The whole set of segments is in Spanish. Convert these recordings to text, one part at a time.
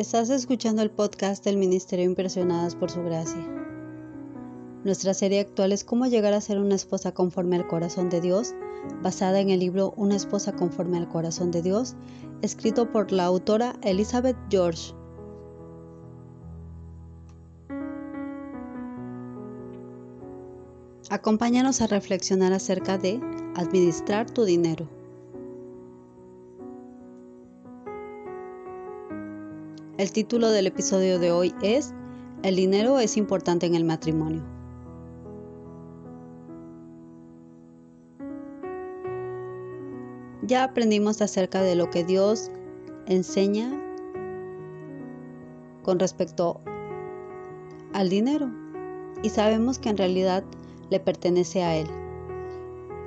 Estás escuchando el podcast del Ministerio Impresionadas por Su Gracia. Nuestra serie actual es Cómo llegar a ser una esposa conforme al corazón de Dios, basada en el libro Una esposa conforme al corazón de Dios, escrito por la autora Elizabeth George. Acompáñanos a reflexionar acerca de administrar tu dinero. El título del episodio de hoy es El dinero es importante en el matrimonio. Ya aprendimos acerca de lo que Dios enseña con respecto al dinero y sabemos que en realidad le pertenece a Él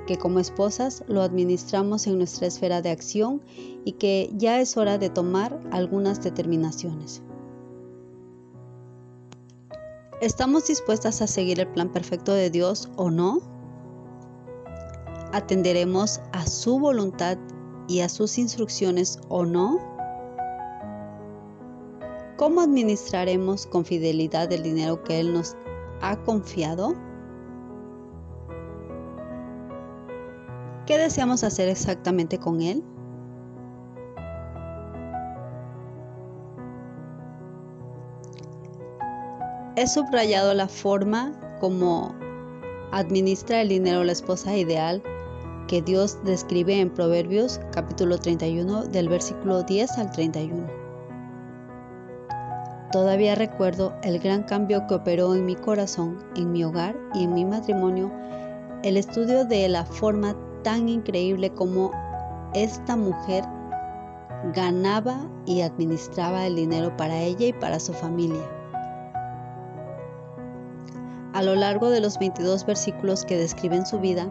que como esposas lo administramos en nuestra esfera de acción y que ya es hora de tomar algunas determinaciones. ¿Estamos dispuestas a seguir el plan perfecto de Dios o no? ¿Atenderemos a su voluntad y a sus instrucciones o no? ¿Cómo administraremos con fidelidad el dinero que Él nos ha confiado? ¿Qué deseamos hacer exactamente con él? He subrayado la forma como administra el dinero la esposa ideal que Dios describe en Proverbios capítulo 31 del versículo 10 al 31. Todavía recuerdo el gran cambio que operó en mi corazón, en mi hogar y en mi matrimonio el estudio de la forma tan increíble como esta mujer ganaba y administraba el dinero para ella y para su familia. A lo largo de los 22 versículos que describen su vida,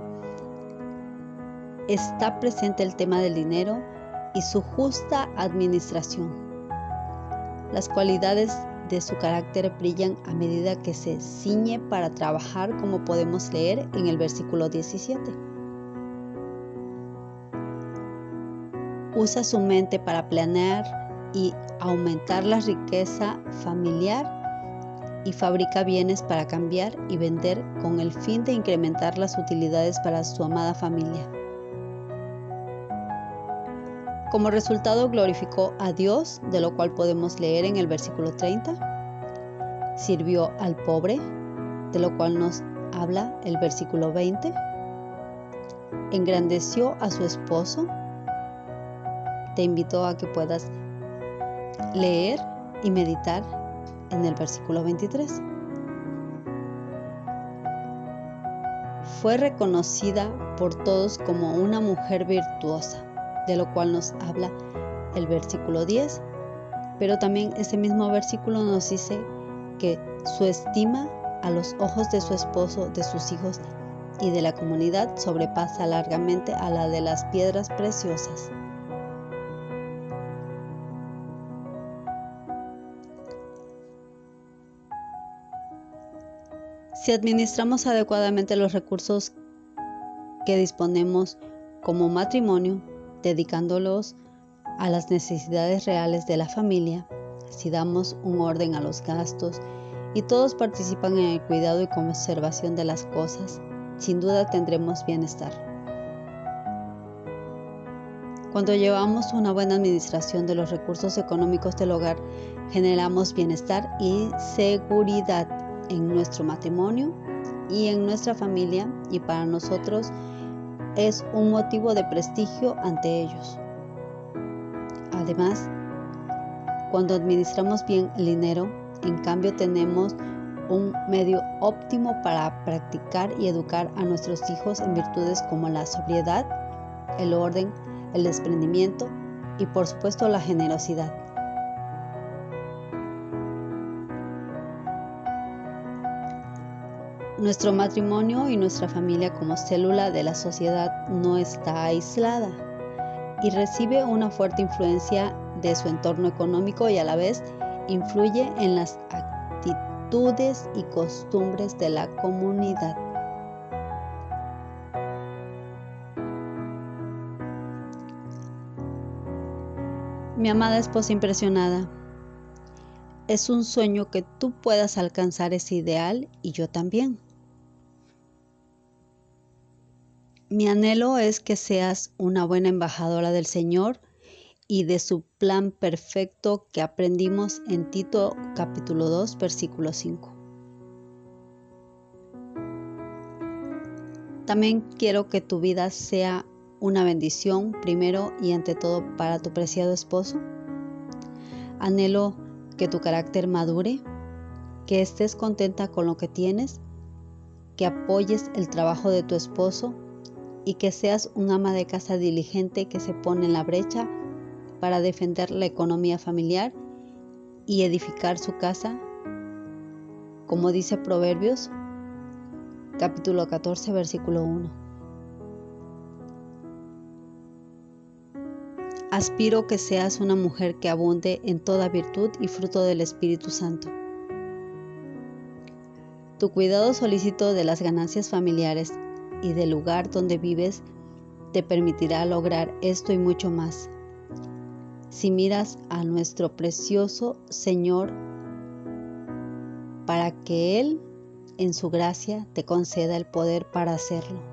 está presente el tema del dinero y su justa administración. Las cualidades de su carácter brillan a medida que se ciñe para trabajar como podemos leer en el versículo 17. Usa su mente para planear y aumentar la riqueza familiar y fabrica bienes para cambiar y vender con el fin de incrementar las utilidades para su amada familia. Como resultado glorificó a Dios, de lo cual podemos leer en el versículo 30. Sirvió al pobre, de lo cual nos habla el versículo 20. Engrandeció a su esposo, te invito a que puedas leer y meditar en el versículo 23. Fue reconocida por todos como una mujer virtuosa, de lo cual nos habla el versículo 10, pero también ese mismo versículo nos dice que su estima a los ojos de su esposo, de sus hijos y de la comunidad sobrepasa largamente a la de las piedras preciosas. Si administramos adecuadamente los recursos que disponemos como matrimonio, dedicándolos a las necesidades reales de la familia, si damos un orden a los gastos y todos participan en el cuidado y conservación de las cosas, sin duda tendremos bienestar. Cuando llevamos una buena administración de los recursos económicos del hogar, generamos bienestar y seguridad en nuestro matrimonio y en nuestra familia y para nosotros es un motivo de prestigio ante ellos. Además, cuando administramos bien el dinero, en cambio tenemos un medio óptimo para practicar y educar a nuestros hijos en virtudes como la sobriedad, el orden, el desprendimiento y por supuesto la generosidad. Nuestro matrimonio y nuestra familia como célula de la sociedad no está aislada y recibe una fuerte influencia de su entorno económico y a la vez influye en las actitudes y costumbres de la comunidad. Mi amada esposa impresionada, es un sueño que tú puedas alcanzar ese ideal y yo también. Mi anhelo es que seas una buena embajadora del Señor y de su plan perfecto que aprendimos en Tito capítulo 2 versículo 5. También quiero que tu vida sea una bendición primero y ante todo para tu preciado esposo. Anhelo que tu carácter madure, que estés contenta con lo que tienes, que apoyes el trabajo de tu esposo y que seas un ama de casa diligente que se pone en la brecha para defender la economía familiar y edificar su casa, como dice Proverbios capítulo 14, versículo 1. Aspiro que seas una mujer que abunde en toda virtud y fruto del Espíritu Santo. Tu cuidado solícito de las ganancias familiares y del lugar donde vives te permitirá lograr esto y mucho más. Si miras a nuestro precioso Señor para que Él en su gracia te conceda el poder para hacerlo.